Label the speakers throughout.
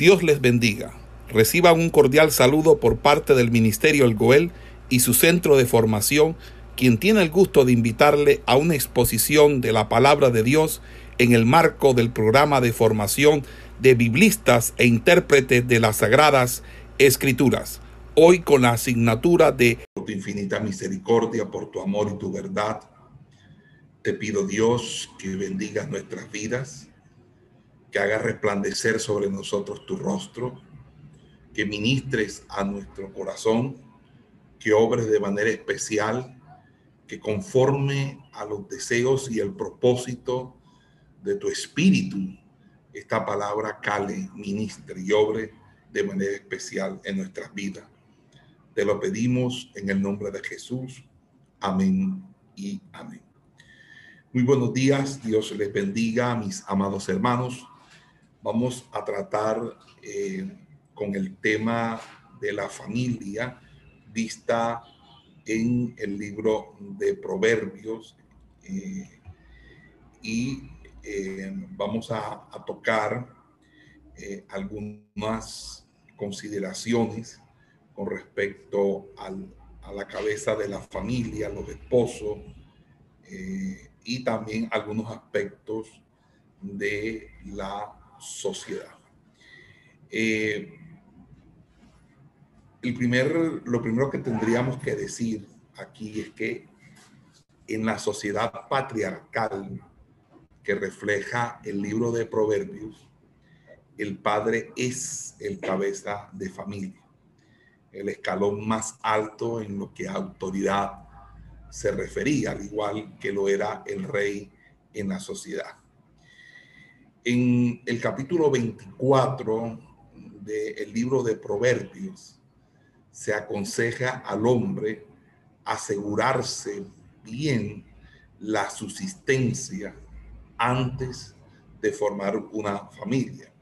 Speaker 1: Dios les bendiga. Reciban un cordial saludo por parte del Ministerio El Goel y su centro de formación, quien tiene el gusto de invitarle a una exposición de la palabra de Dios en el marco del programa de formación de biblistas e intérpretes de las sagradas escrituras. Hoy con la asignatura de
Speaker 2: Por tu infinita misericordia, por tu amor y tu verdad, te pido Dios que bendiga nuestras vidas que haga resplandecer sobre nosotros tu rostro, que ministres a nuestro corazón, que obres de manera especial, que conforme a los deseos y el propósito de tu espíritu, esta palabra cale, ministre y obre de manera especial en nuestras vidas. Te lo pedimos en el nombre de Jesús. Amén y amén. Muy buenos días, Dios les bendiga, mis amados hermanos vamos a tratar eh, con el tema de la familia vista en el libro de Proverbios eh, y eh, vamos a, tocar algunas consideraciones con respecto a la cabeza de la familia, los esposos y también algunos aspectos de la sociedad. Eh, el primer, lo primero que tendríamos que decir aquí es que en la sociedad patriarcal que refleja el libro de Proverbios, el padre es el cabeza de familia, el escalón más alto en lo que autoridad se refería, al igual que lo era el rey en la sociedad. En el capítulo 24 del libro de Proverbios se aconseja al hombre asegurarse bien la subsistencia antes de formar una familia.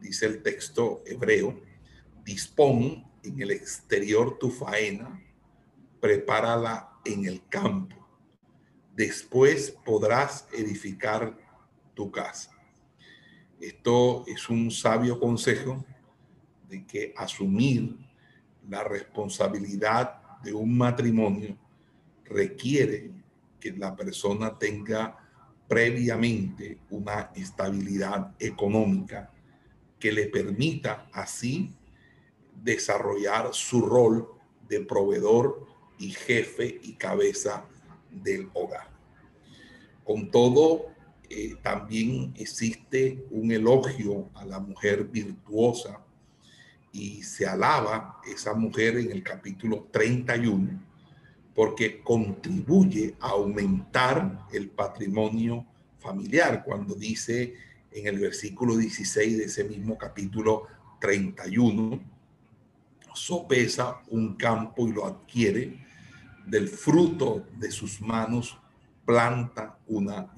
Speaker 2: Dice el texto hebreo, dispón en el exterior tu faena, prepárala en el campo. Después podrás edificar tu casa. Esto es un sabio consejo de que asumir la responsabilidad de un matrimonio requiere que la persona tenga previamente una estabilidad económica que le permita así desarrollar su rol de proveedor y jefe y cabeza del hogar. Con todo, eh, también existe un elogio a la mujer virtuosa y se alaba esa mujer en el capítulo 31 porque contribuye a aumentar el patrimonio familiar cuando dice en el versículo 16 de ese mismo capítulo 31 sopesa un campo y lo adquiere del fruto de sus manos planta una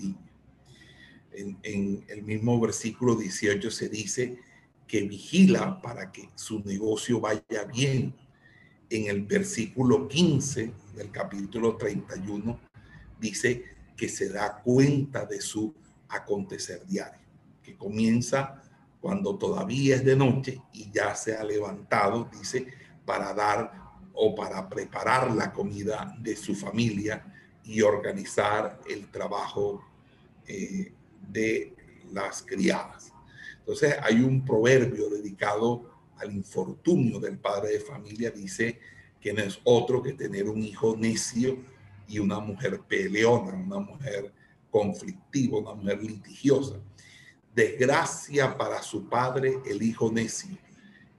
Speaker 2: en, el mismo versículo 18 se dice que vigila para que su negocio vaya bien. En el versículo 15 del capítulo 31 dice que se da cuenta de su acontecer diario, que comienza cuando todavía es de noche y ya se ha levantado, dice, para dar o para preparar la comida de su familia y organizar el trabajo eh, de las criadas. Entonces hay un proverbio dedicado al infortunio del padre de familia, dice que no es otro que tener un hijo necio y una mujer peleona, una mujer conflictiva, una mujer litigiosa. Desgracia para su padre el hijo necio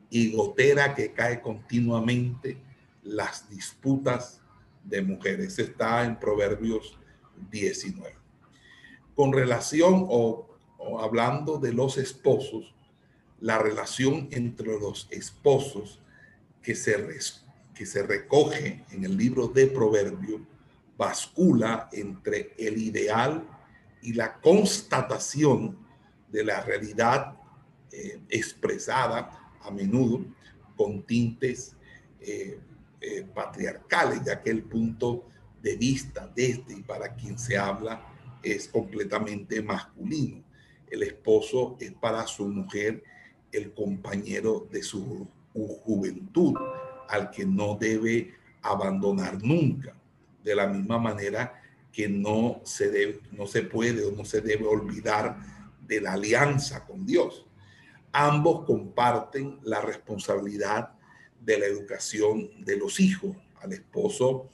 Speaker 2: y gotera que cae continuamente las disputas de mujeres. Está en Proverbios 19 con relación o, hablando de los esposos, la relación entre los esposos que se, que se recoge en el libro de Proverbios bascula entre el ideal y la constatación de la realidad eh, expresada a menudo con tintes eh, eh, patriarcales, ya que el punto de vista desde y para quien se habla es completamente masculino. El esposo es para su mujer el compañero de su juventud, al que no debe abandonar nunca. De la misma manera que no se, debe, no se puede o no se debe olvidar de la alianza con Dios. Ambos comparten la responsabilidad de la educación de los hijos. Al esposo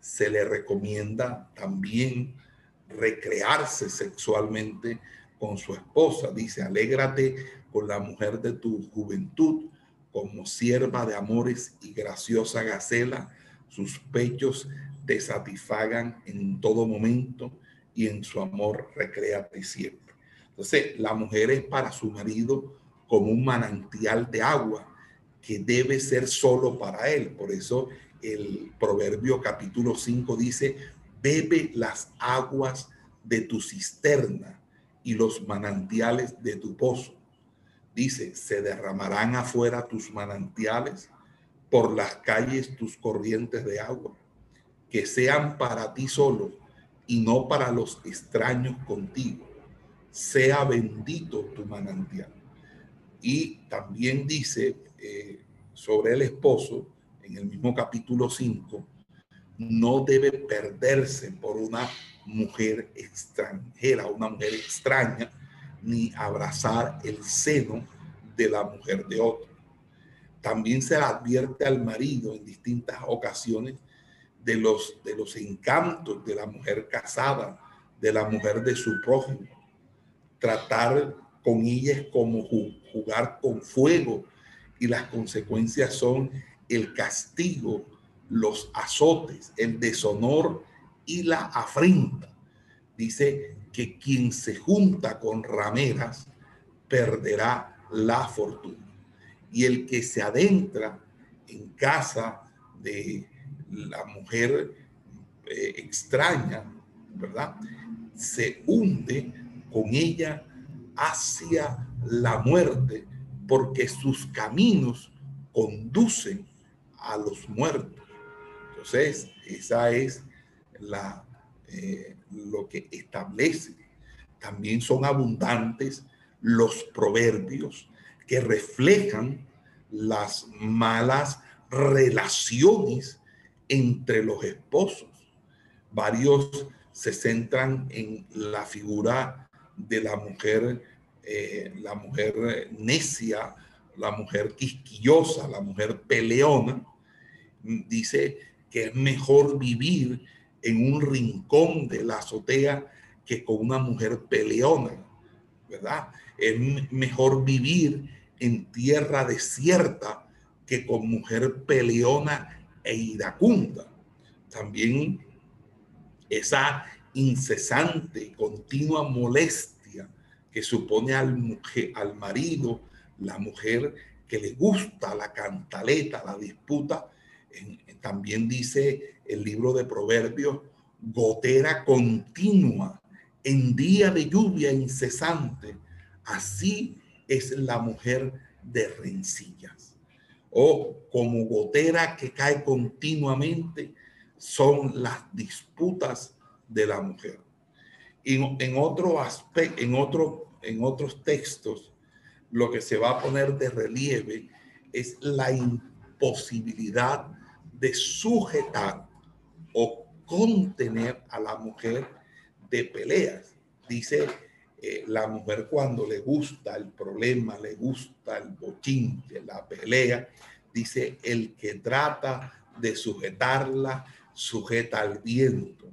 Speaker 2: se le recomienda también recrearse sexualmente con su esposa. Dice, alégrate con la mujer de tu juventud, como sierva de amores y graciosa gacela, sus pechos te satisfagan en todo momento y en su amor recréate siempre. Entonces, la mujer es para su marido como un manantial de agua que debe ser solo para él. Por eso el proverbio capítulo 5 dice, bebe las aguas de tu cisterna y los manantiales de tu pozo. Dice, se derramarán afuera tus manantiales, por las calles tus corrientes de agua, que sean para ti solo y no para los extraños contigo. Sea bendito tu manantial. Y también dice eh, sobre el esposo, en el mismo capítulo 5, no debe perderse por una mujer extranjera, una mujer extraña, ni abrazar el seno de la mujer de otro. También se advierte al marido en distintas ocasiones de los, de los encantos de la mujer casada, de la mujer de su prójimo. Tratar con ella como jugar con fuego y las consecuencias son el castigo, los azotes, el deshonor y la afrenta. Dice que quien se junta con rameras perderá la fortuna. Y el que se adentra en casa de la mujer eh, extraña, ¿verdad? Se hunde con ella hacia la muerte porque sus caminos conducen a los muertos. Esa es la, eh, lo que establece. También son abundantes los proverbios que reflejan las malas relaciones entre los esposos. Varios se centran en la figura de la mujer, eh, la mujer necia, la mujer quisquillosa, la mujer peleona. Dice que es mejor vivir en un rincón de la azotea que con una mujer peleona, ¿verdad? Es mejor vivir en tierra desierta que con mujer peleona e iracunda. También esa incesante, continua molestia que supone al, mujer, al marido, la mujer que le gusta la cantaleta, la disputa, también dice el libro de Proverbios, gotera continua en día de lluvia incesante. Así es la mujer de rencillas. O como gotera que cae continuamente son las disputas de la mujer. Y en otro aspecto, en, otro, en otros textos, lo que se va a poner de relieve es la imposibilidad de sujetar o contener a la mujer de peleas. Dice eh, la mujer cuando le gusta el problema, le gusta el bochinche, la pelea, dice el que trata de sujetarla, sujeta al viento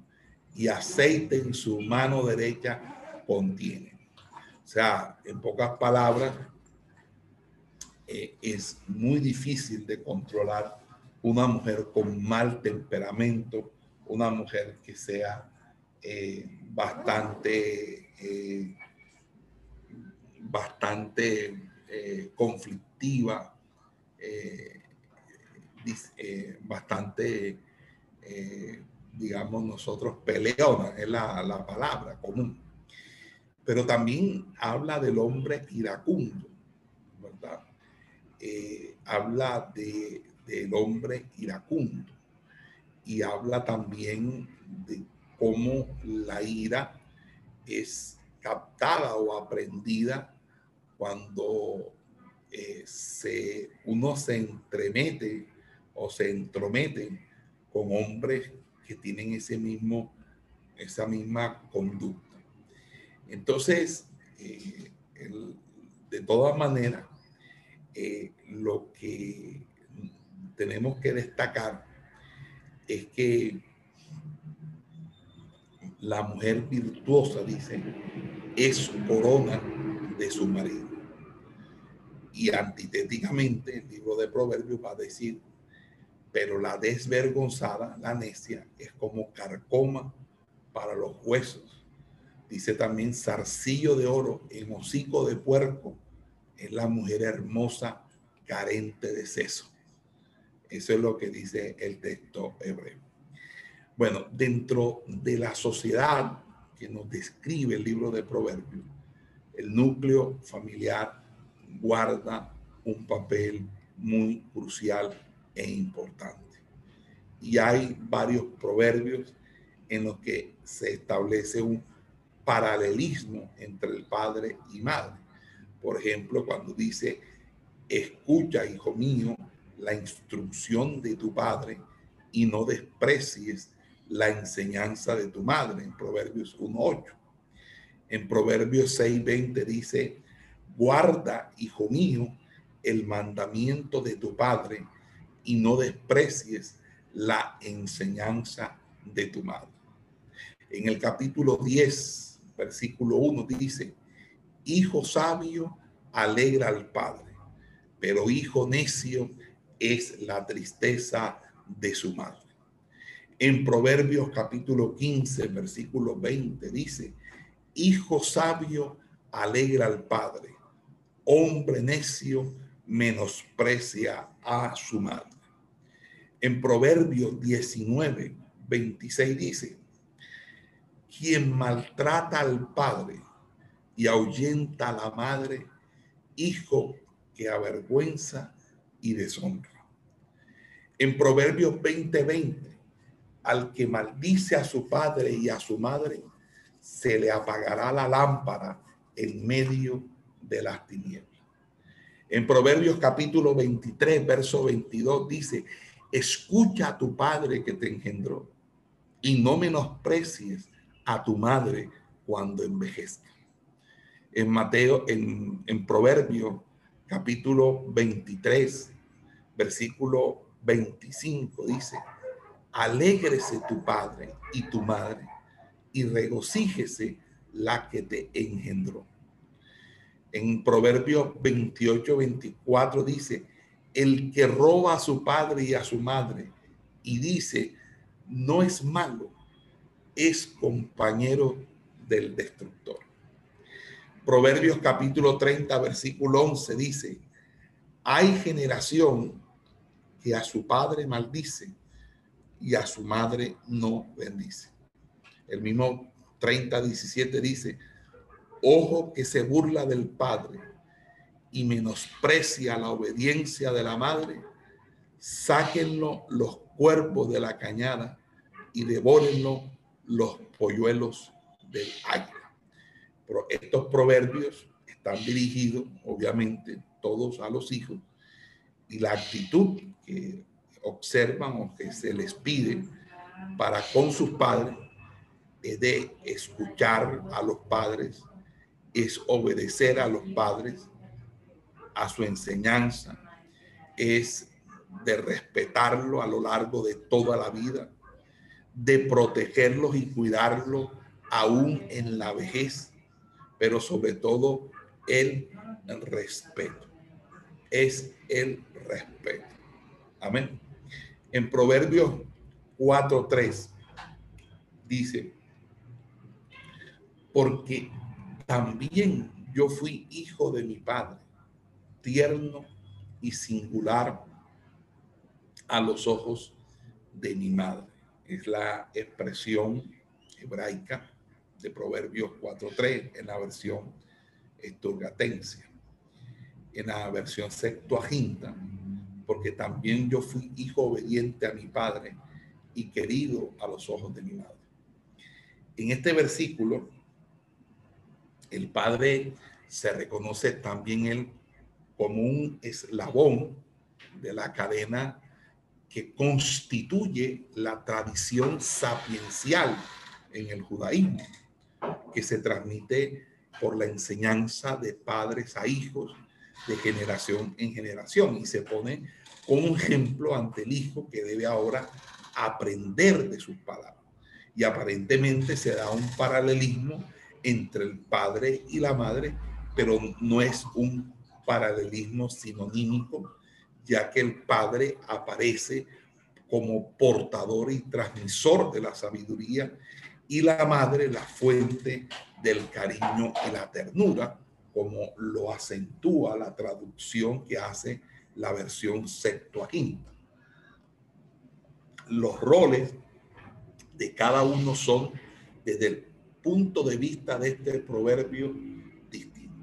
Speaker 2: y aceite en su mano derecha contiene. O sea, en pocas palabras, eh, es muy difícil de controlar una mujer con mal temperamento, una mujer que sea eh, bastante, eh, bastante eh, conflictiva, bastante, digamos nosotros, peleona, es la, la palabra común. Pero también habla del hombre iracundo, ¿verdad? habla de del hombre iracundo. Y habla también de cómo la ira es captada o aprendida cuando se, uno se entremete o se entromete con hombres que tienen ese mismo, esa misma conducta. Entonces, eh, de todas maneras, eh, lo que tenemos que destacar es que la mujer virtuosa, dice, es corona de su marido. Y antitéticamente, el libro de Proverbios va a decir, pero la desvergonzada, la necia, es como carcoma para los huesos. Dice también zarcillo de oro en hocico de puerco es la mujer hermosa carente de seso. Eso es lo que dice el texto hebreo. Bueno, dentro de la sociedad que nos describe el libro de Proverbios, el núcleo familiar guarda un papel muy crucial e importante. Y hay varios proverbios en los que se establece un paralelismo entre el padre y madre. Por ejemplo, cuando dice, escucha, hijo mío, la instrucción de tu padre y no desprecies la enseñanza de tu madre, en Proverbios 1.8. En Proverbios 6.20 dice, guarda, hijo mío, el mandamiento de tu padre y no desprecies la enseñanza de tu madre. En el capítulo 10, versículo 1 dice, hijo sabio alegra al padre, pero hijo necio es la tristeza de su madre. En Proverbios capítulo 15, versículo 20 dice, hijo sabio alegra al padre, hombre necio menosprecia a su madre. En Proverbios 19, 26 dice, quien maltrata al padre y ahuyenta a la madre, hijo que avergüenza y deshonra. En Proverbios 20:20, 20, al que maldice a su padre y a su madre, se le apagará la lámpara en medio de las tinieblas. En Proverbios capítulo 23, verso 22 dice, escucha a tu padre que te engendró y no menosprecies a tu madre cuando envejezca en Mateo, en, en Proverbio, capítulo 23, versículo 25, dice, alégrese tu padre y tu madre y regocíjese la que te engendró. En Proverbio 28, 24 dice, el que roba a su padre y a su madre y dice, no es malo, es compañero del destructor. Proverbios capítulo 30, versículo 11 dice, hay generación que a su padre maldice y a su madre no bendice. El mismo 30, 17 dice, ojo que se burla del padre y menosprecia la obediencia de la madre, sáquenlo los cuerpos de la cañada y devórenlo los polluelos del águila estos proverbios están dirigidos, obviamente, todos a los hijos y la actitud que observan o que se les pide para con sus padres es de escuchar a los padres, es obedecer a los padres, a su enseñanza, es de respetarlo a lo largo de toda la vida, de protegerlos y cuidarlos aún en la vejez pero sobre todo el respeto. Es el respeto. Amén. En Proverbios 4.3 dice, porque también yo fui hijo de mi padre, tierno y singular a los ojos de mi madre. Es la expresión hebraica de Proverbios 4.3 en la versión esturgatense. En la versión Septuaginta, porque también yo fui hijo obediente a mi padre y querido a los ojos de mi madre. En este versículo, el padre se reconoce también él como un eslabón de la cadena que constituye la tradición sapiencial en el judaísmo, que se transmite por la enseñanza de padres a hijos, de generación en generación, y se pone como ejemplo ante el hijo que debe ahora aprender de sus palabras. Y aparentemente se da un paralelismo entre el padre y la madre, pero no es un paralelismo sinonímico, ya que el padre aparece como portador y transmisor de la sabiduría y la madre la fuente del cariño y la ternura, como lo acentúa la traducción que hace la versión Septuaginta. Los roles de cada uno son desde el punto de vista de este proverbio distinto.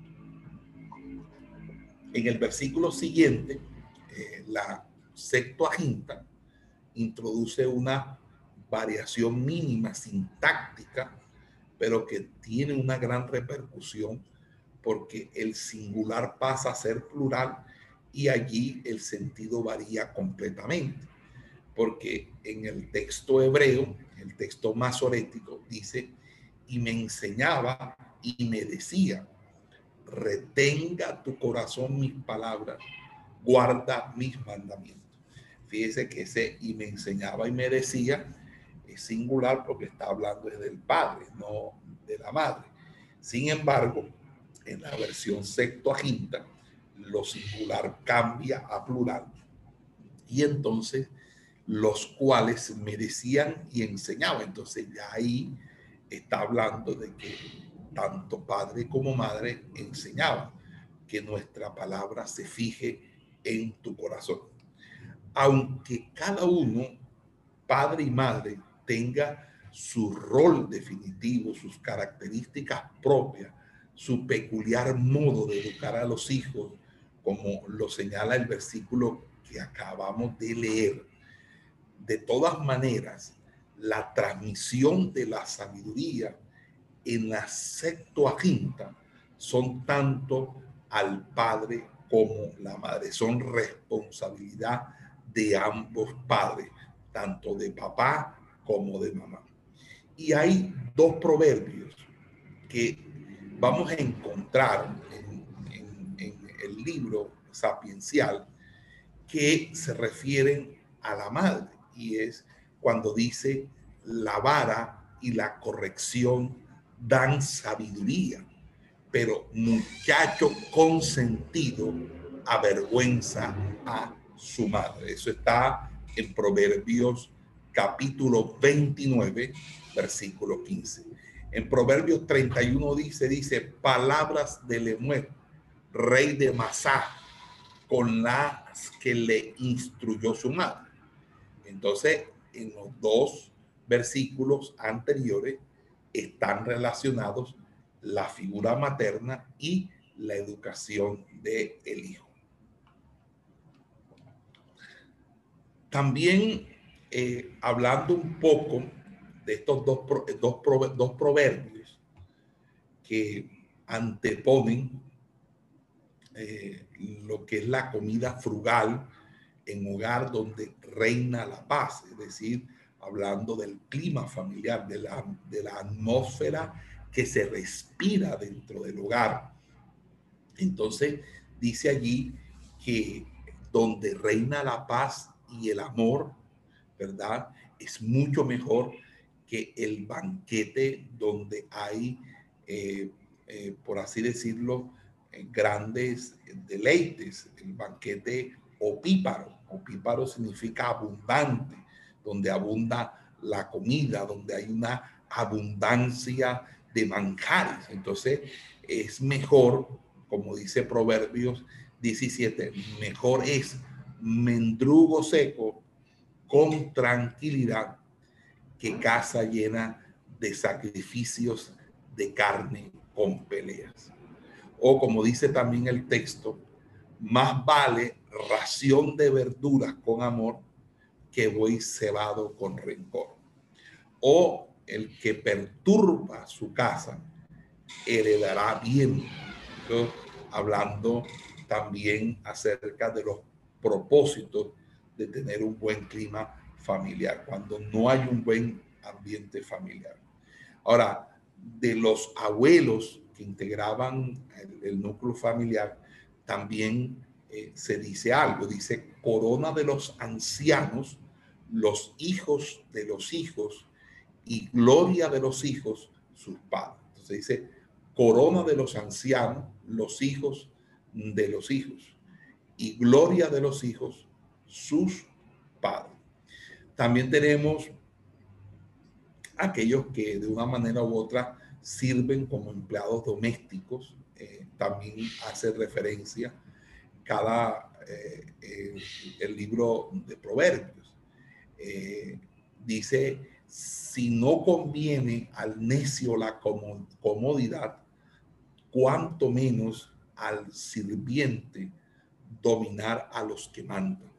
Speaker 2: En el versículo siguiente, eh, la Septuaginta introduce una variación mínima sintáctica, pero que tiene una gran repercusión porque el singular pasa a ser plural y allí el sentido varía completamente. Porque en el texto hebreo, el texto masorético, dice, y me enseñaba y me decía, retenga tu corazón mis palabras, guarda mis mandamientos. Fíjese que ese y me enseñaba y me decía es singular porque está hablando desde el padre, no de la madre. Sin embargo, en la versión Septuaginta, lo singular cambia a plural. Y entonces los cuales me decían y enseñaban. Entonces ya ahí está hablando de que tanto padre como madre enseñaban que nuestra palabra se fije en tu corazón. Aunque cada uno, padre y madre, tenga su rol definitivo, sus características propias, su peculiar modo de educar a los hijos, como lo señala el versículo que acabamos de leer. De todas maneras, la transmisión de la sabiduría en la Septuaginta son tanto al padre como la madre, son responsabilidad de ambos padres, tanto de papá como de mamá. Y hay dos proverbios que vamos a encontrar en, el libro sapiencial que se refieren a la madre y es cuando dice la vara y la corrección dan sabiduría, pero muchacho consentido avergüenza a su madre. Eso está en Proverbios capítulo 29, versículo 15. En Proverbios 31 dice, dice, palabras de Lemuel, rey de Masá, con las que le instruyó su madre. Entonces, en los dos versículos anteriores están relacionados la figura materna y la educación del el hijo. También eh, hablando un poco de estos dos, dos, dos proverbios que anteponen eh, lo que es la comida frugal en hogar donde reina la paz, es decir, hablando del clima familiar, de la, de la atmósfera que se respira dentro del hogar. Entonces, dice allí que donde reina la paz y el amor, ¿verdad? Es mucho mejor que el banquete donde hay, eh, eh, por así decirlo, eh, grandes deleites, el banquete opíparo. Opíparo significa abundante, donde abunda la comida, donde hay una abundancia de manjares. Entonces, es mejor, como dice Proverbios 17, mejor es mendrugo seco con tranquilidad que casa llena de sacrificios de carne con peleas. O como dice también el texto, más vale ración de verduras con amor que voy cebado con rencor. O el que perturba su casa heredará bien. hablando también acerca de los propósitos de tener un buen clima familiar, cuando no hay un buen ambiente familiar. Ahora, de los abuelos que integraban el, núcleo familiar, también eh, se dice algo, dice corona de los ancianos, los hijos de los hijos y gloria de los hijos, sus padres. Entonces dice corona de los ancianos, los hijos de los hijos y gloria de los hijos, sus padres. También tenemos aquellos que de una manera u otra sirven como empleados domésticos. Eh, también hace referencia cada eh, el libro de Proverbios. Eh, dice, si no conviene al necio la comodidad, cuanto menos al sirviente dominar a los que mandan.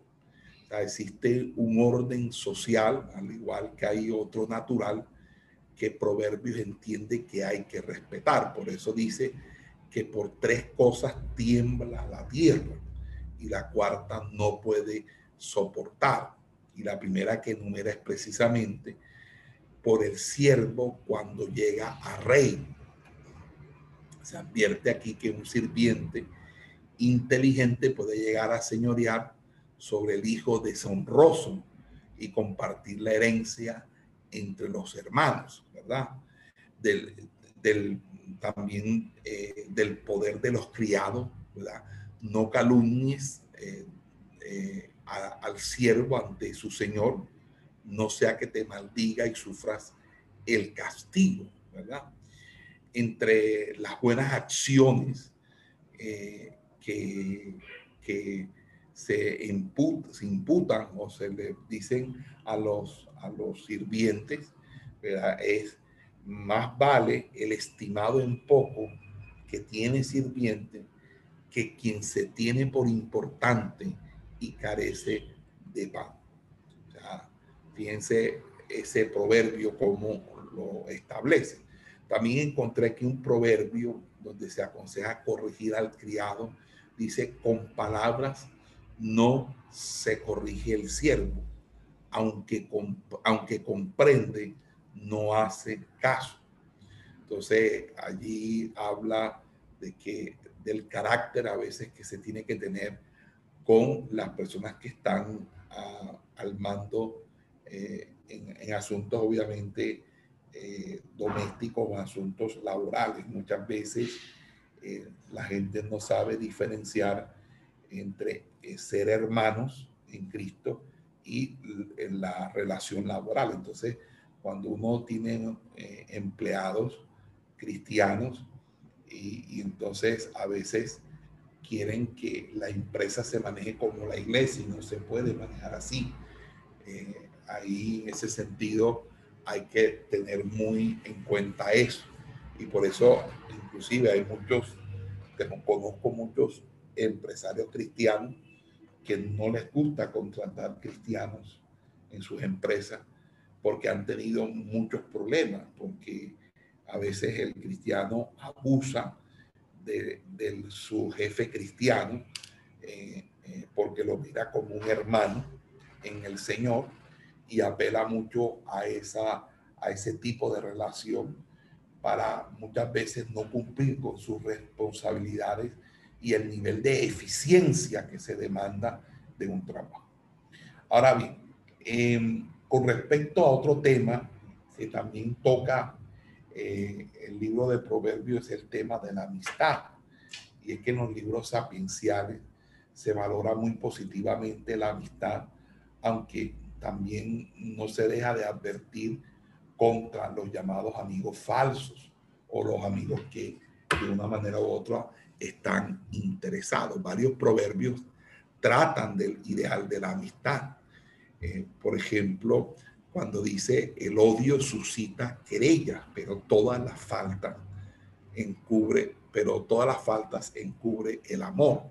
Speaker 2: Existe un orden social, al igual que hay otro natural, que Proverbios entiende que hay que respetar. Por eso dice que por tres cosas tiembla la tierra y la cuarta no puede soportar. Y la primera que enumera es precisamente por el siervo cuando llega a rey. Se advierte aquí que un sirviente inteligente puede llegar a señorear sobre el hijo deshonroso y compartir la herencia entre los hermanos, ¿verdad? Del, también eh, del poder de los criados, ¿verdad? No calumnies eh, eh, al siervo ante su señor, no sea que te maldiga y sufras el castigo, ¿verdad? Entre las buenas acciones que, se, imputan o se le dicen a los, a los sirvientes, es más vale el estimado en poco que tiene sirviente que quien se tiene por importante y carece de pan. fíjense ese proverbio como lo establece. También encontré aquí un proverbio donde se aconseja corregir al criado dice, con palabras no se corrige el siervo, aunque, aunque comprende, no hace caso. Entonces, allí habla de que del carácter a veces que se tiene que tener con las personas que están al mando eh, en, asuntos obviamente eh, domésticos o asuntos laborales. Muchas veces eh, la gente no sabe diferenciar entre eh, ser hermanos en Cristo y en la relación laboral. Entonces, cuando uno tiene eh, empleados cristianos y, entonces a veces quieren que la empresa se maneje como la iglesia y no se puede manejar así. ahí en ese sentido hay que tener muy en cuenta eso. Y por eso inclusive hay muchos, conozco muchos empresarios cristianos que no les gusta contratar cristianos en sus empresas porque han tenido muchos problemas, porque a veces el cristiano abusa de, su jefe cristiano eh, eh, porque lo mira como un hermano en el Señor y apela mucho a, esa, a ese tipo de relación para muchas veces no cumplir con sus responsabilidades y el nivel de eficiencia que se demanda de un trabajo. Ahora bien, em, con respecto a otro tema que también toca eh, el libro de Proverbios, es el tema de la amistad. Y es que en los libros sapienciales se valora muy positivamente la amistad, aunque también no se deja de advertir contra los llamados amigos falsos o los amigos que de una manera u otra están interesados. Varios proverbios tratan del ideal de la amistad. Eh, por ejemplo, cuando dice el odio suscita querellas, pero todas las faltas encubre, pero todas las faltas encubre el amor.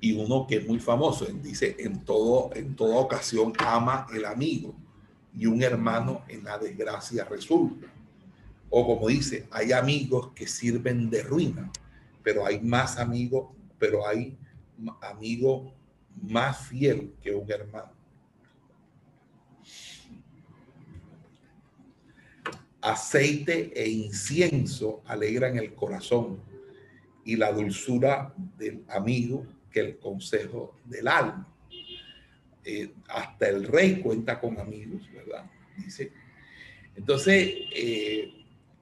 Speaker 2: Y uno que es muy famoso, dice, en, todo, en toda ocasión ama el amigo y un hermano en la desgracia resulta. O como dice, hay amigos que sirven de ruina, pero hay más amigos, pero hay amigo más fiel que un hermano. Aceite e incienso alegran el corazón y la dulzura del amigo que el consejo del alma. Eh, hasta el rey cuenta con amigos, ¿verdad? Dice. Entonces, eh,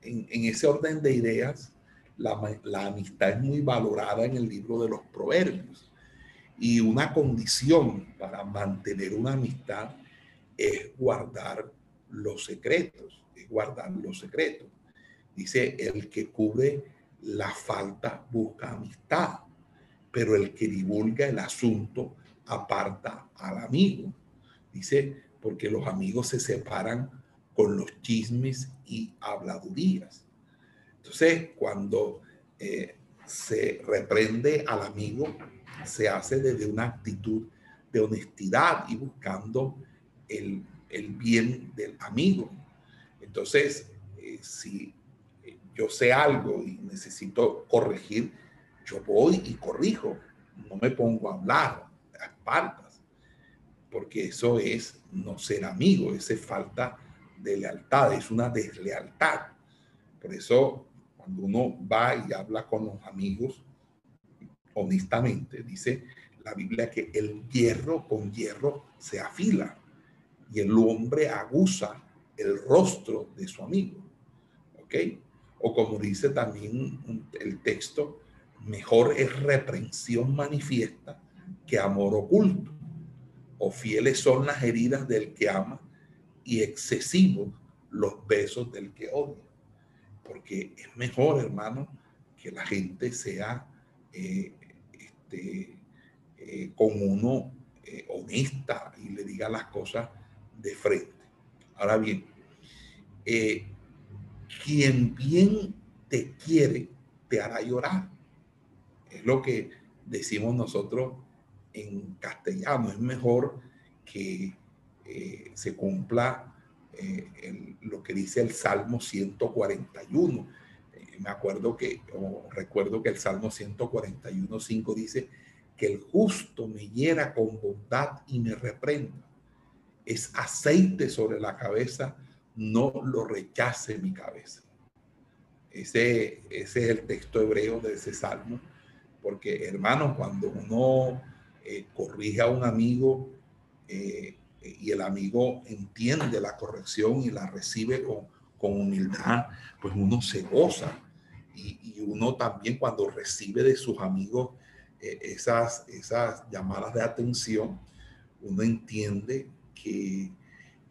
Speaker 2: en, ese orden de ideas, la, la amistad es muy valorada en el libro de los proverbios. Y una condición para mantener una amistad es guardar los secretos, es guardar los secretos. Dice, el que cubre la falta busca amistad, pero el que divulga el asunto aparta al amigo. Dice, porque los amigos se separan con los chismes y habladurías. Entonces, cuando eh, se reprende al amigo, se hace desde una actitud de honestidad y buscando el, bien del amigo. Entonces, eh, si yo sé algo y necesito corregir, yo voy y corrijo. No me pongo a hablar a espaldas, porque eso es no ser amigo, esa es falta de lealtad, es una deslealtad. Por eso, cuando uno va y habla con los amigos, honestamente, dice la Biblia que el hierro con hierro se afila y el hombre aguza el rostro de su amigo. ¿Ok? O como dice también el texto, mejor es reprensión manifiesta que amor oculto. O fieles son las heridas del que ama y excesivos los besos del que odia. Porque es mejor, hermano, que la gente sea eh, este, eh, con uno eh, honesta y le diga las cosas de frente. Ahora bien, quien bien te quiere, te hará llorar. Es lo que decimos nosotros en castellano. Es mejor que se cumpla lo que dice el Salmo 141 me acuerdo que, o recuerdo que el Salmo 141, 5 dice que el justo me hiera con bondad y me reprenda. Es aceite sobre la cabeza, no lo rechace mi cabeza. Ese, ese es el texto hebreo de ese salmo, porque hermanos, cuando uno eh, corrige a un amigo eh, y el amigo entiende la corrección y la recibe con, con humildad, pues uno se goza y, uno también cuando recibe de sus amigos eh, esas, esas llamadas de atención, uno entiende que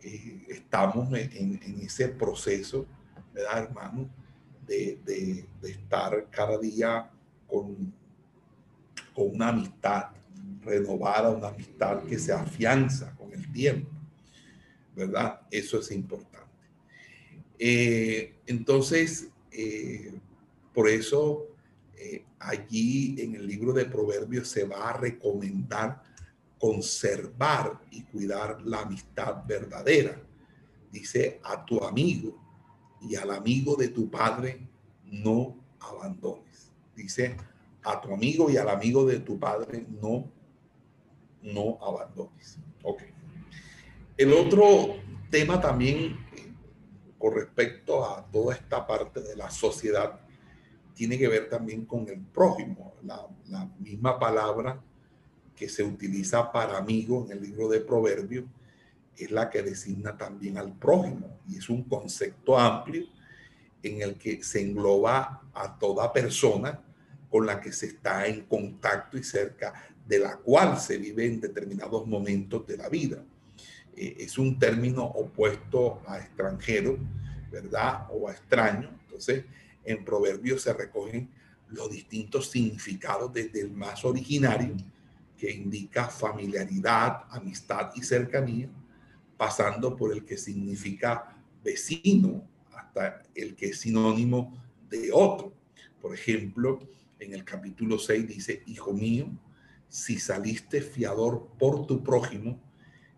Speaker 2: eh, estamos en, ese proceso, ¿verdad, hermano? De, de, estar cada día con, con una amistad renovada, una amistad que se afianza con el tiempo, ¿verdad? Eso es importante. Eh, entonces, por eso eh, allí en el libro de Proverbios se va a recomendar conservar y cuidar la amistad verdadera. Dice a tu amigo y al amigo de tu padre no abandones. Dice a tu amigo y al amigo de tu padre no, no abandones. Ok. El otro tema también eh, con respecto a toda esta parte de la sociedad tiene que ver también con el prójimo. La, misma palabra que se utiliza para amigo en el libro de Proverbios es la que designa también al prójimo y es un concepto amplio en el que se engloba a toda persona con la que se está en contacto y cerca de la cual se vive en determinados momentos de la vida. Eh, es un término opuesto a extranjero, ¿verdad? O a extraño. Entonces, en Proverbios se recogen los distintos significados desde el más originario, que indica familiaridad, amistad y cercanía, pasando por el que significa vecino, hasta el que es sinónimo de otro. Por ejemplo, en el capítulo 6 dice, Hijo mío, si saliste fiador por tu prójimo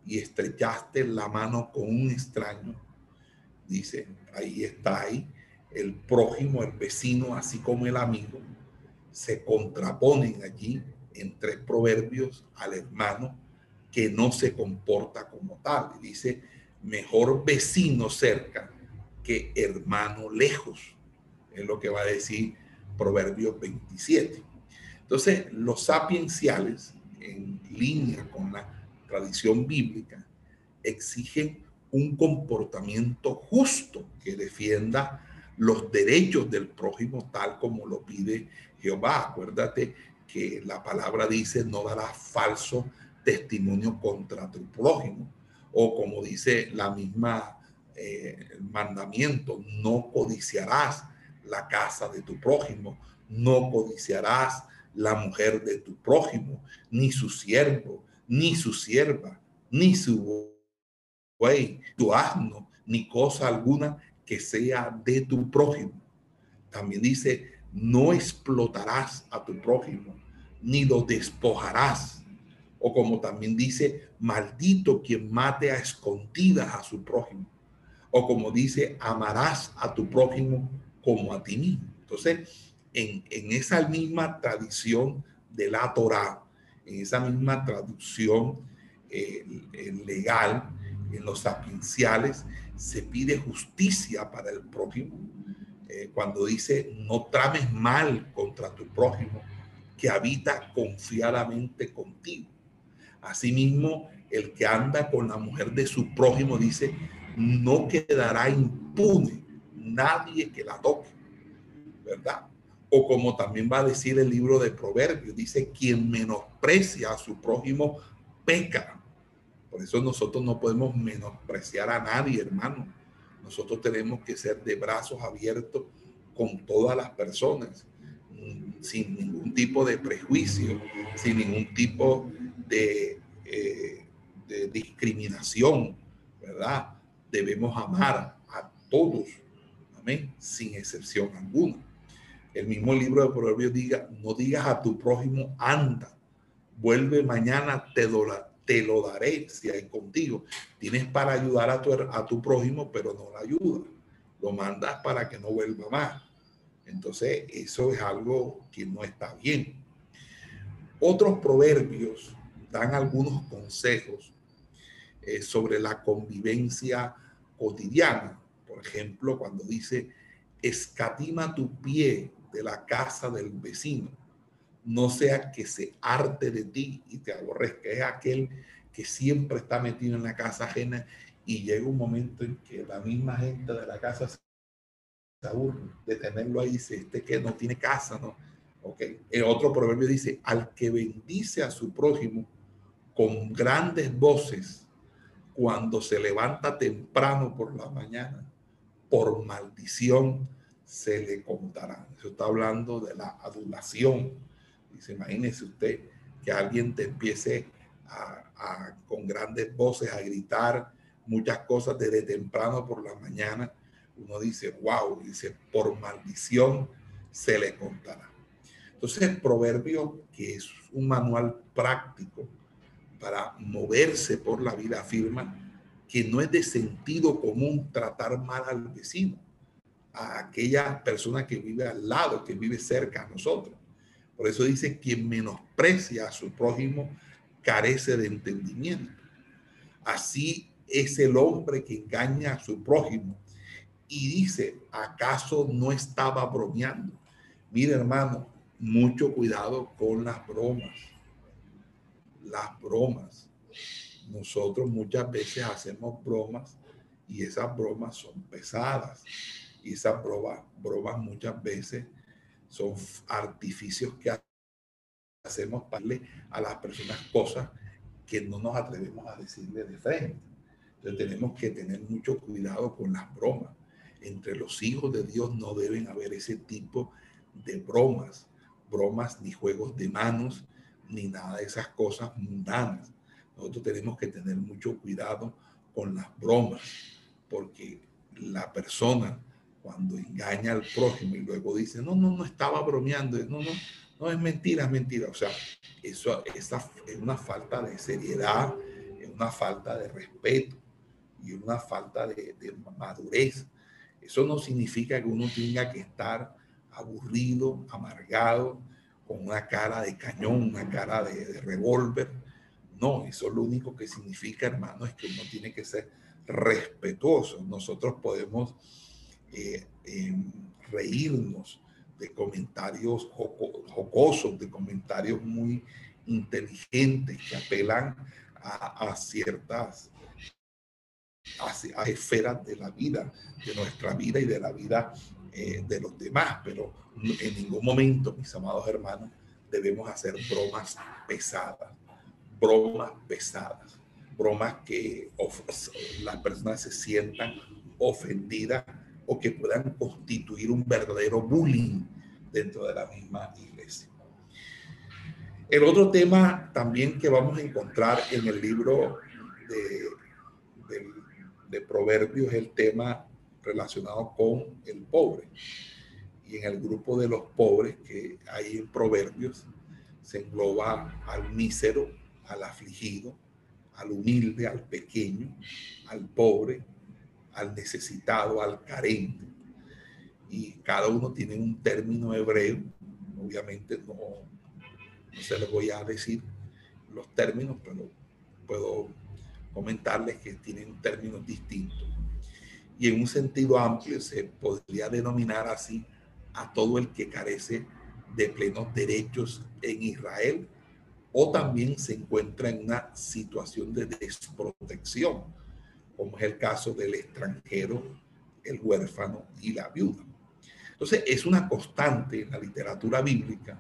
Speaker 2: y estrechaste la mano con un extraño, dice, ahí está ahí el prójimo, el vecino, así como el amigo, se contraponen allí en tres proverbios al hermano que no se comporta como tal. Dice, mejor vecino cerca que hermano lejos. Es lo que va a decir Proverbios 27. Entonces, los sapienciales, en línea con la tradición bíblica, exigen un comportamiento justo que defienda los derechos del prójimo tal como lo pide Jehová. Acuérdate que la palabra dice, no darás falso testimonio contra tu prójimo. O como dice la misma eh, mandamiento, no codiciarás la casa de tu prójimo, no codiciarás la mujer de tu prójimo, ni su siervo, ni su sierva, ni su buey, tu asno, ni cosa alguna que sea de tu prójimo. También dice, no explotarás a tu prójimo, ni lo despojarás. O como también dice, maldito quien mate a escondidas a su prójimo. O como dice, amarás a tu prójimo como a ti mismo. Entonces, en, esa misma tradición de la Torah, en esa misma traducción eh, legal, en los sapienciales, se pide justicia para el prójimo. Eh, cuando dice, no trames mal contra tu prójimo, que habita confiadamente contigo. Asimismo, el que anda con la mujer de su prójimo dice, no quedará impune nadie que la toque, ¿verdad? O como también va a decir el libro de Proverbios, dice, quien menosprecia a su prójimo peca. Por eso nosotros no podemos menospreciar a nadie, hermano. Nosotros tenemos que ser de brazos abiertos con todas las personas, sin ningún tipo de prejuicio, sin ningún tipo de, eh, de discriminación, ¿verdad? Debemos amar a todos, amén, sin excepción alguna. El mismo libro de Proverbios diga, no digas a tu prójimo, anda, vuelve mañana, te, lo daré si hay contigo. Tienes para ayudar a tu, a tu prójimo, pero no la ayuda. Lo mandas para que no vuelva más. Entonces, eso es algo que no está bien. Otros proverbios dan algunos consejos eh, sobre la convivencia cotidiana. Por ejemplo, cuando dice, escatima tu pie de la casa del vecino, no sea que se arte de ti y te aborrezca. Es aquel que siempre está metido en la casa ajena y llega un momento en que la misma gente de la casa se aburre de tenerlo ahí, dice, este que no tiene casa, ¿no? Ok. El otro proverbio dice, al que bendice a su prójimo con grandes voces, cuando se levanta temprano por la mañana, por maldición se le contará. Eso está hablando de la adulación Dice, imagínese usted que alguien te empiece con grandes voces a gritar muchas cosas desde temprano por la mañana. Uno dice, wow, dice, por maldición se le contará. Entonces, el proverbio, que es un manual práctico para moverse por la vida, afirma que no es de sentido común tratar mal al vecino, a aquella persona que vive al lado, que vive cerca a nosotros. Por eso dice, quien menosprecia a su prójimo carece de entendimiento. Así es el hombre que engaña a su prójimo y dice, ¿acaso no estaba bromeando? Mire hermano, mucho cuidado con las bromas. Las bromas. Nosotros muchas veces hacemos bromas y esas bromas son pesadas. Y esas bromas, bromas muchas veces son artificios que hacemos para darle a las personas cosas que no nos atrevemos a decirle de frente. Entonces tenemos que tener mucho cuidado con las bromas. Entre los hijos de Dios no deben haber ese tipo de bromas, bromas ni juegos de manos, ni nada de esas cosas mundanas. Nosotros tenemos que tener mucho cuidado con las bromas, porque la persona cuando engaña al prójimo y luego dice, no, no, no estaba bromeando, no, no, no es mentira, es mentira. O sea, eso esa es una falta de seriedad, es una falta de respeto y una falta de, de madurez. Eso no significa que uno tenga que estar aburrido, amargado con una cara de cañón, una cara de, revólver. No, eso lo único que significa, hermano, es que uno tiene que ser respetuoso. Nosotros podemos eh, reírnos de comentarios jocosos, de comentarios muy inteligentes que apelan a, ciertas a, esferas de la vida, de nuestra vida y de la vida eh, de los demás, pero en ningún momento, mis amados hermanos, debemos hacer bromas pesadas, bromas pesadas, bromas que las personas se sientan ofendidas o que puedan constituir un verdadero bullying dentro de la misma iglesia. El otro tema también que vamos a encontrar en el libro de, de, Proverbios es el tema relacionado con el pobre. Y en el grupo de los pobres que hay en Proverbios se engloba al mísero, al afligido, al humilde, al pequeño, al pobre, al necesitado, al carente. Y cada uno tiene un término hebreo. Obviamente no, se les voy a decir los términos, pero puedo comentarles que tienen términos distintos. Y en un sentido amplio se podría denominar así a todo el que carece de plenos derechos en Israel o también se encuentra en una situación de desprotección como es el caso del extranjero, el huérfano y la viuda. Entonces, es una constante en la literatura bíblica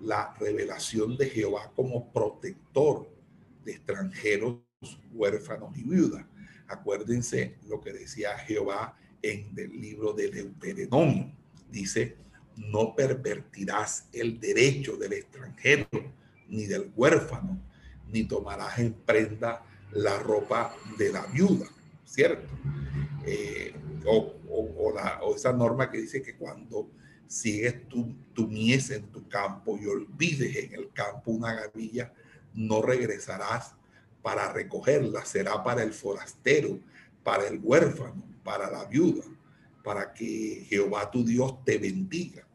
Speaker 2: la revelación de Jehová como protector de extranjeros, huérfanos y viudas. Acuérdense lo que decía Jehová en el libro de Deuteronomio. Dice, no pervertirás el derecho del extranjero ni del huérfano, ni tomarás en prenda la ropa de la viuda, ¿cierto? Eh, o, esa norma que dice que cuando sigues tu, tu mies en tu campo y olvides en el campo una gavilla, no regresarás para recogerla, será para el forastero, para el huérfano, para la viuda, para que Jehová tu Dios te bendiga.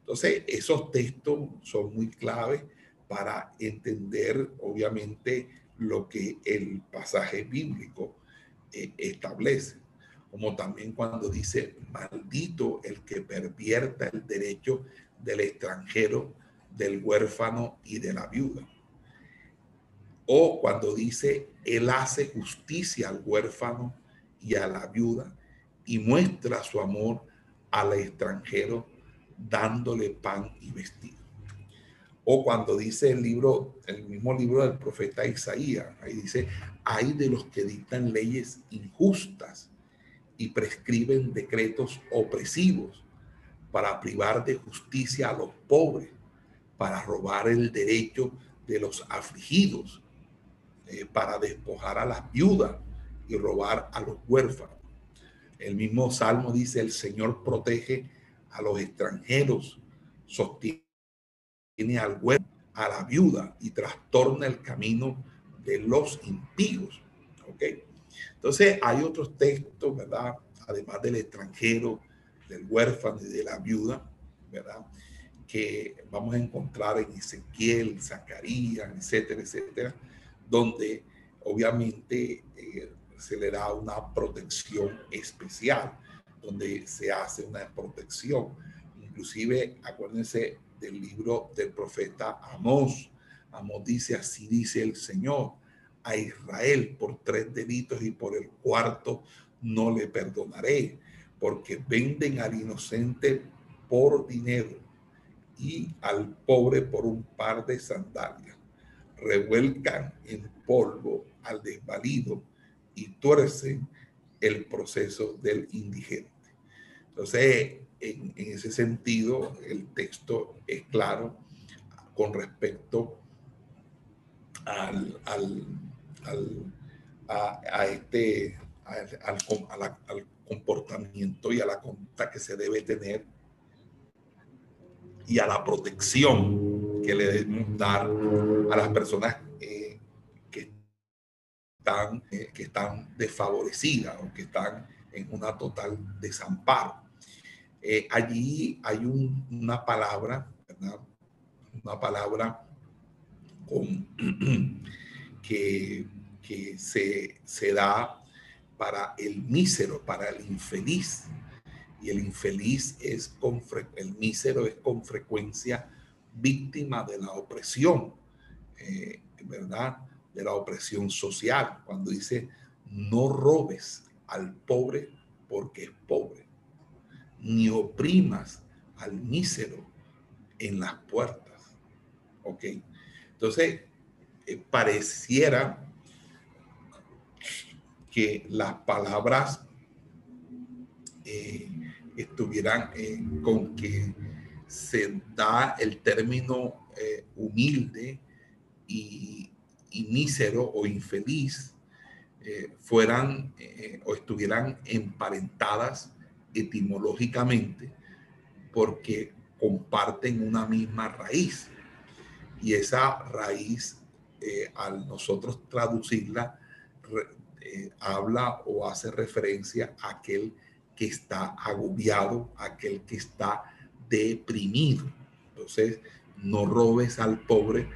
Speaker 2: Entonces, esos textos son muy claves para entender, obviamente, lo que el pasaje bíblico eh, establece, como también cuando dice, maldito el que pervierta el derecho del extranjero, del huérfano y de la viuda. O cuando dice, él hace justicia al huérfano y a la viuda y muestra su amor al extranjero dándole pan y vestido. O cuando dice el libro, el mismo libro del profeta Isaías, ahí dice, hay de los que dictan leyes injustas y prescriben decretos opresivos para privar de justicia a los pobres, para robar el derecho de los afligidos, eh, para despojar a las viudas y robar a los huérfanos. El mismo Salmo dice, el Señor protege a los extranjeros, sostiene tiene al huérfano, a la viuda y trastorna el camino de los impíos. ¿Ok? Entonces hay otros textos, ¿verdad? Además del extranjero, del huérfano y de la viuda, ¿verdad? Que vamos a encontrar en Ezequiel, Zacarías, etcétera, etcétera, donde obviamente eh, se le da una protección especial, donde se hace una protección. Inclusive, acuérdense, del libro del profeta Amós. Amós dice, así dice el Señor a Israel por tres delitos y por el cuarto no le perdonaré, porque venden al inocente por dinero y al pobre por un par de sandalias. Revuelcan en polvo al desvalido y tuercen el proceso del indigente. Entonces, en, ese sentido, el texto es claro con respecto al, a, este, al, comportamiento y a la conducta que se debe tener y a la protección que le debemos dar a las personas eh, que, están, eh, que están desfavorecidas o que están en una total desamparo. Eh, allí hay una palabra una palabra que, que se, se da para el mísero, para el infeliz. Y el infeliz es con el mísero es con frecuencia víctima de la opresión, eh, ¿verdad? De la opresión social. Cuando dice, no robes al pobre porque es pobre, ni oprimas al mísero en las puertas. ¿Ok? Entonces, eh, pareciera que las palabras eh, estuvieran eh, con que se da el término humilde y, mísero o infeliz fueran o estuvieran emparentadas etimológicamente porque comparten una misma raíz y esa raíz al nosotros traducirla eh, habla o hace referencia a aquel que está agobiado, aquel que está deprimido. Entonces, no robes al pobre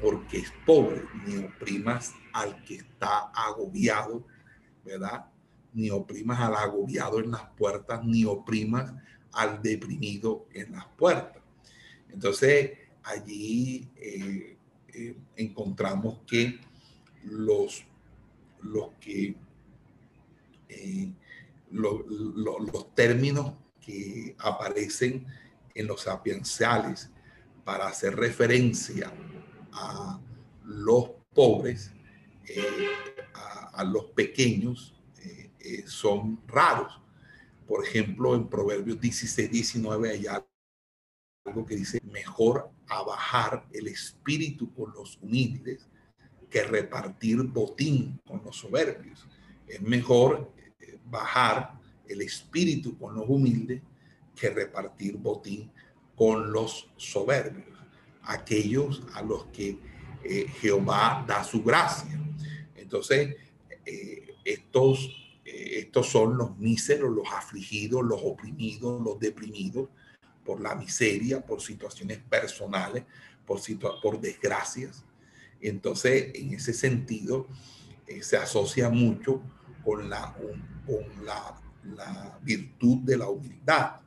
Speaker 2: porque es pobre, ni oprimas al que está agobiado, ¿verdad? Ni oprimas al agobiado en las puertas, ni oprimas al deprimido en las puertas. Entonces, allí eh, eh, encontramos que los los que eh, los términos que aparecen en los sapienciales para hacer referencia a los pobres, a, los pequeños, eh, son raros. Por ejemplo, en Proverbios 16, 19 hay algo que dice, mejor abajar el espíritu con los humildes que repartir botín con los soberbios. Es mejor eh, bajar el espíritu con los humildes que repartir botín con los soberbios, aquellos a los que eh, Jehová da su gracia. Entonces, estos, estos son los míseros, los afligidos, los oprimidos, los deprimidos por la miseria, por situaciones personales, por, desgracias. Entonces, en ese sentido, eh, se asocia mucho con la, con la, virtud de la humildad.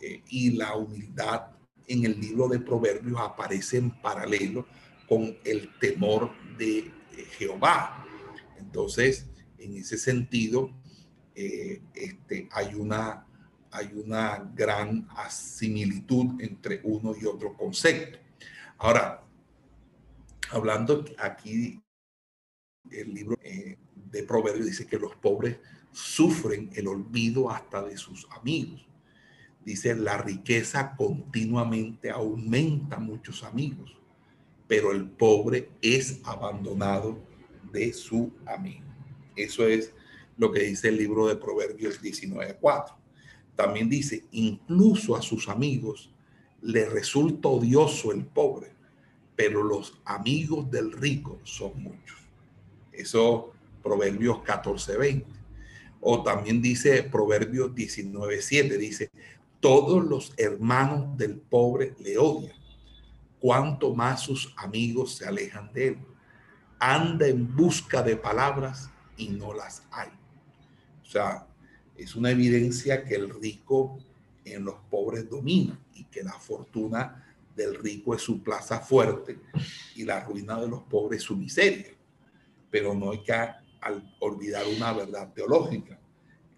Speaker 2: Eh, y la humildad en el libro de Proverbios aparece en paralelo con el temor de eh, Jehová. Entonces, en ese sentido, este, hay, una, hay una gran similitud entre uno y otro concepto. Ahora, hablando aquí, el libro eh, de Proverbios dice que los pobres sufren el olvido hasta de sus amigos. Dice, la riqueza continuamente aumenta muchos amigos, pero el pobre es abandonado de su amigo. Eso es lo que dice el libro de Proverbios 19.4. También dice, incluso a sus amigos le resulta odioso el pobre, pero los amigos del rico son muchos. Eso Proverbios 14, 20. O también dice Proverbios 19, 7, dice, todos los hermanos del pobre le odian, cuanto más sus amigos se alejan de él. Anda en busca de palabras y no las hay. Sea, es una evidencia que el rico en los pobres domina y que la fortuna del rico es su plaza fuerte y la ruina de los pobres su miseria. Pero no hay que olvidar una verdad teológica,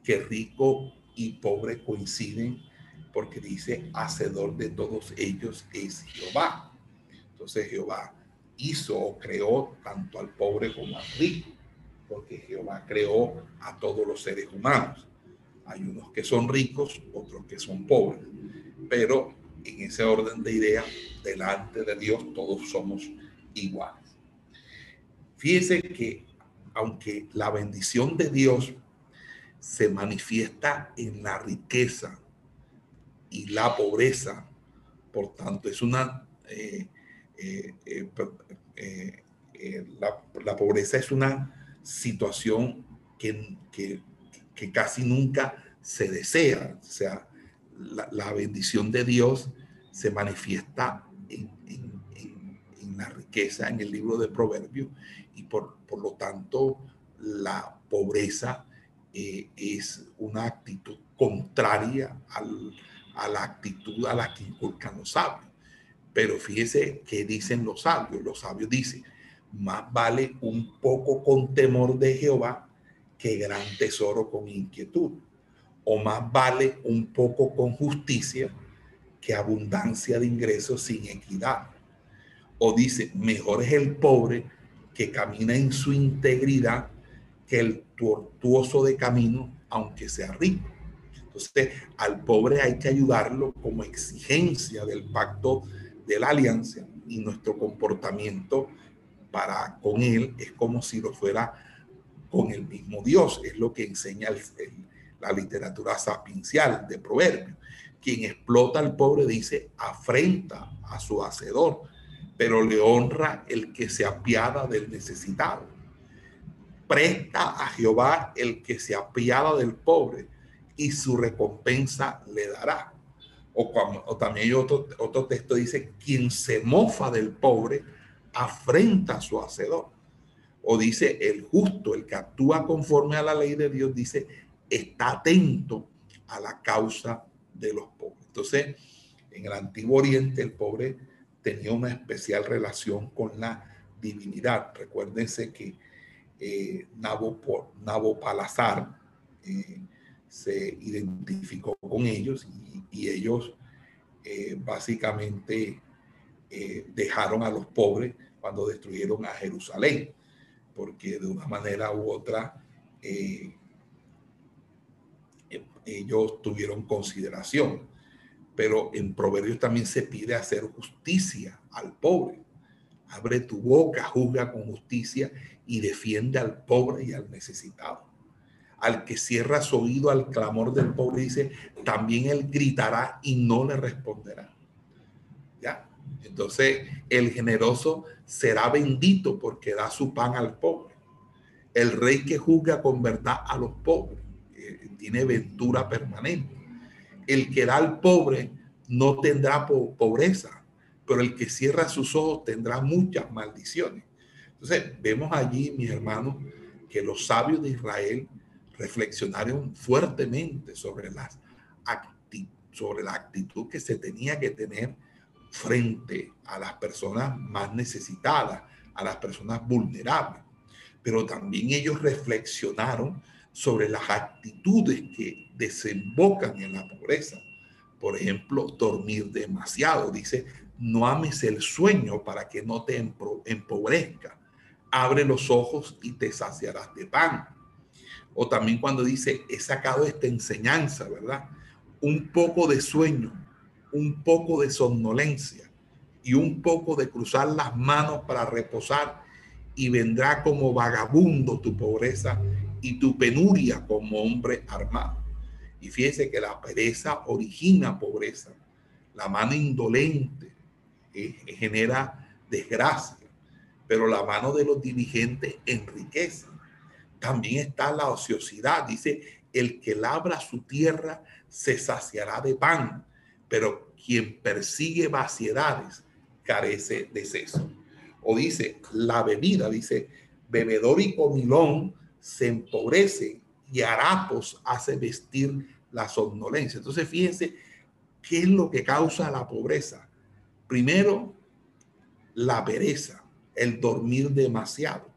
Speaker 2: que rico y pobre coinciden porque dice, hacedor de todos ellos es Jehová. Entonces Jehová hizo o creó tanto al pobre como al rico, porque Jehová creó a todos los seres humanos. Hay unos que son ricos, otros que son pobres, pero en ese orden de ideas, delante de Dios todos somos iguales. Fíjese que aunque la bendición de Dios se manifiesta en la riqueza y la pobreza, por tanto es una, eh, eh, eh, la, pobreza es una situación que, que, que casi nunca se desea, o sea, la, bendición de Dios se manifiesta en, en la riqueza en el libro de Proverbios y por, por lo tanto la pobreza eh, es una actitud contraria a la actitud a la que inculcan los sabios. Pero fíjese que dicen los sabios. Los sabios dicen, más vale un poco con temor de Jehová que gran tesoro con inquietud. O más vale un poco con justicia que abundancia de ingresos sin equidad. O dice, mejor es el pobre que camina en su integridad que el tortuoso de camino, aunque sea rico. Entonces, al pobre hay que ayudarlo como exigencia del pacto de la alianza y nuestro comportamiento para con él es como si lo fuera con el mismo Dios. Es lo que enseña la literatura sapiencial de Proverbios. Quien explota al pobre dice afrenta a su hacedor, pero le honra el que se apiada del necesitado presta a Jehová el que se apiada del pobre y su recompensa le dará. O, también otro, otro texto dice, quien se mofa del pobre afrenta a su hacedor. O dice, el justo, el que actúa conforme a la ley de Dios, dice, está atento a la causa de los pobres. Entonces, en el antiguo oriente el pobre tenía una especial relación con la divinidad. Recuérdense que eh, Nabopalazar eh, se identificó con ellos y, ellos eh, básicamente eh, dejaron a los pobres cuando destruyeron a Jerusalén, porque de una manera u otra ellos tuvieron consideración. Pero en Proverbios también se pide hacer justicia al pobre. Abre tu boca, juzga con justicia y defiende al pobre y al necesitado. Al que cierra su oído al clamor del pobre, dice, también él gritará y no le responderá. ¿Ya? Entonces, el generoso será bendito porque da su pan al pobre. El rey que juzga con verdad a los pobres tiene ventura permanente. El que da al pobre no tendrá pobreza, pero el que cierra sus ojos tendrá muchas maldiciones. Entonces, vemos allí, mis hermanos, que los sabios de Israel reflexionaron fuertemente sobre, las sobre la actitud que se tenía que tener frente a las personas más necesitadas, a las personas vulnerables. Pero también ellos reflexionaron sobre las actitudes que desembocan en la pobreza. Por ejemplo, dormir demasiado. Dice, no ames el sueño para que no te empobrezca abre los ojos y te saciarás de pan. O también cuando dice, he sacado esta enseñanza, ¿verdad? Un poco de sueño, un poco de somnolencia y un poco de cruzar las manos para reposar y vendrá como vagabundo tu pobreza y tu penuria como hombre armado. Y fíjese que la pereza origina pobreza. La mano indolente eh, genera desgracia pero la mano de los dirigentes enriquece. También está la ociosidad. Dice, el que labra su tierra se saciará de pan, pero quien persigue vaciedades carece de seso. O dice, la bebida, dice, bebedor y comilón se empobrece y harapos hace vestir la somnolencia. Entonces, fíjense qué es lo que causa la pobreza. Primero, la pereza el dormir demasiado,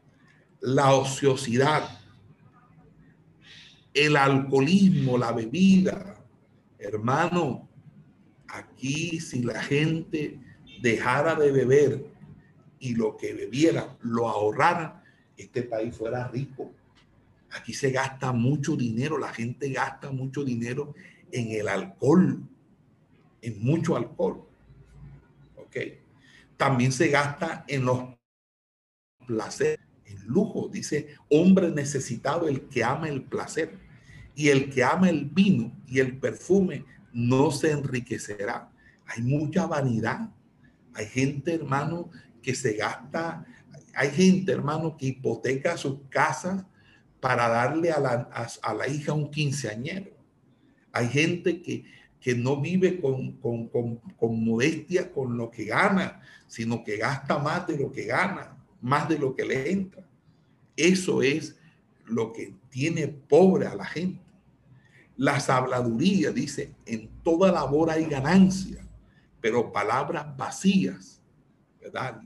Speaker 2: la ociosidad, el alcoholismo, la bebida. Hermano, aquí si la gente dejara de beber y lo que bebiera lo ahorrara, este país fuera rico. Aquí se gasta mucho dinero, la gente gasta mucho dinero en el alcohol, en mucho alcohol. ¿Ok? También se gasta en los placer, el lujo. Dice, hombre necesitado el que ama el placer. Y el que ama el vino y el perfume no se enriquecerá. Hay mucha vanidad. Hay gente, hermano, que se gasta. Hay gente, hermano, que hipoteca sus casas para darle a la, a, la hija un quinceañero. Hay gente que que no vive con, con, con, con, modestia con lo que gana, sino que gasta más de lo que gana, más de lo que le entra. Eso es lo que tiene pobre a la gente. Las habladurías, dice, en toda labor hay ganancia, pero palabras vacías, ¿verdad?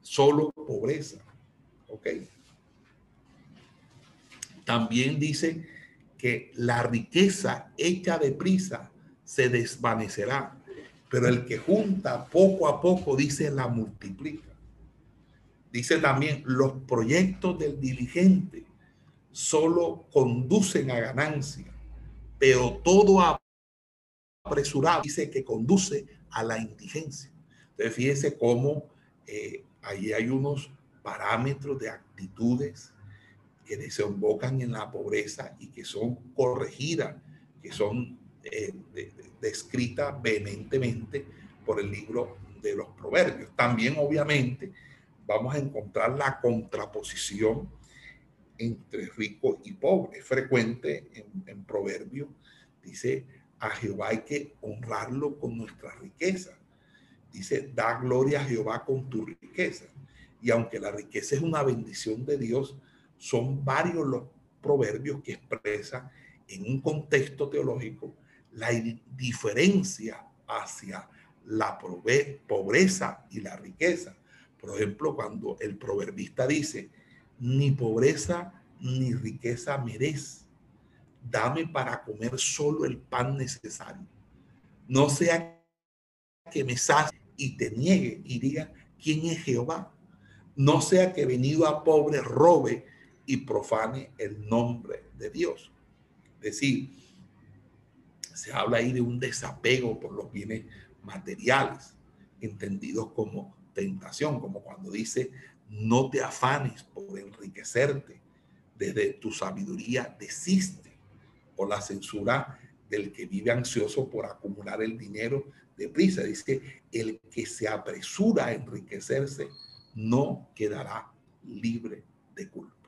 Speaker 2: Solo pobreza. ¿Ok? También dice que la riqueza hecha deprisa se desvanecerá, pero el que junta poco a poco, dice, la multiplica. Dice también, los proyectos del diligente solo conducen a ganancia, pero todo apresurado dice que conduce a la indigencia. Entonces, fíjese cómo eh, ahí hay unos parámetros de actitudes que desembocan en la pobreza y que son corregidas, que son eh, descritas vehementemente por el libro de los proverbios. También, obviamente, vamos a encontrar la contraposición entre rico y pobre. Frecuente en, proverbios, dice, a Jehová hay que honrarlo con nuestra riqueza. Dice, da gloria a Jehová con tu riqueza. Y aunque la riqueza es una bendición de Dios, son varios los proverbios que expresan en un contexto teológico la diferencia hacia la pobreza y la riqueza. Por ejemplo, cuando el proverbista dice, ni pobreza ni riqueza merece, dame para comer solo el pan necesario. No sea que me sacie y te niegue y diga, ¿quién es Jehová? No sea que venido a pobre robe y profane el nombre de Dios. Es decir, se habla ahí de un desapego por los bienes materiales, entendidos como tentación, como cuando dice, no te afanes por enriquecerte, desde tu sabiduría desiste, o la censura del que vive ansioso por acumular el dinero de prisa. Dice, el que se apresura a enriquecerse no quedará libre de culpa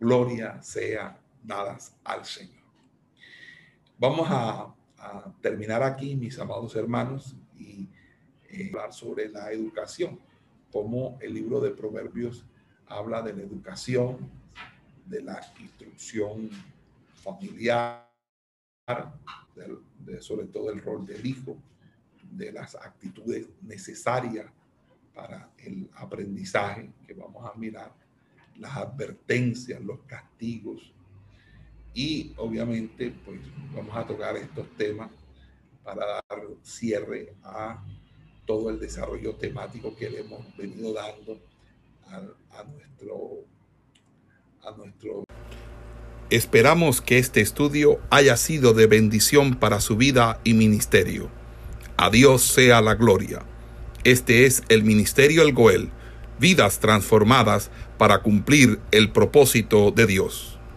Speaker 2: gloria sea dadas al Señor. Vamos a, terminar aquí, mis amados hermanos, y eh, hablar sobre la educación, como el libro de Proverbios habla de la educación, de la instrucción familiar, sobre todo el rol del hijo, de las actitudes necesarias para el aprendizaje que vamos a mirar las advertencias, los castigos. Y obviamente, pues vamos a tocar estos temas para dar cierre a todo el desarrollo temático que le hemos venido dando a, nuestro a nuestro
Speaker 1: Esperamos que este estudio haya sido de bendición para su vida y ministerio. A Dios sea la gloria. Este es el Ministerio El Goel vidas transformadas para cumplir el propósito de Dios.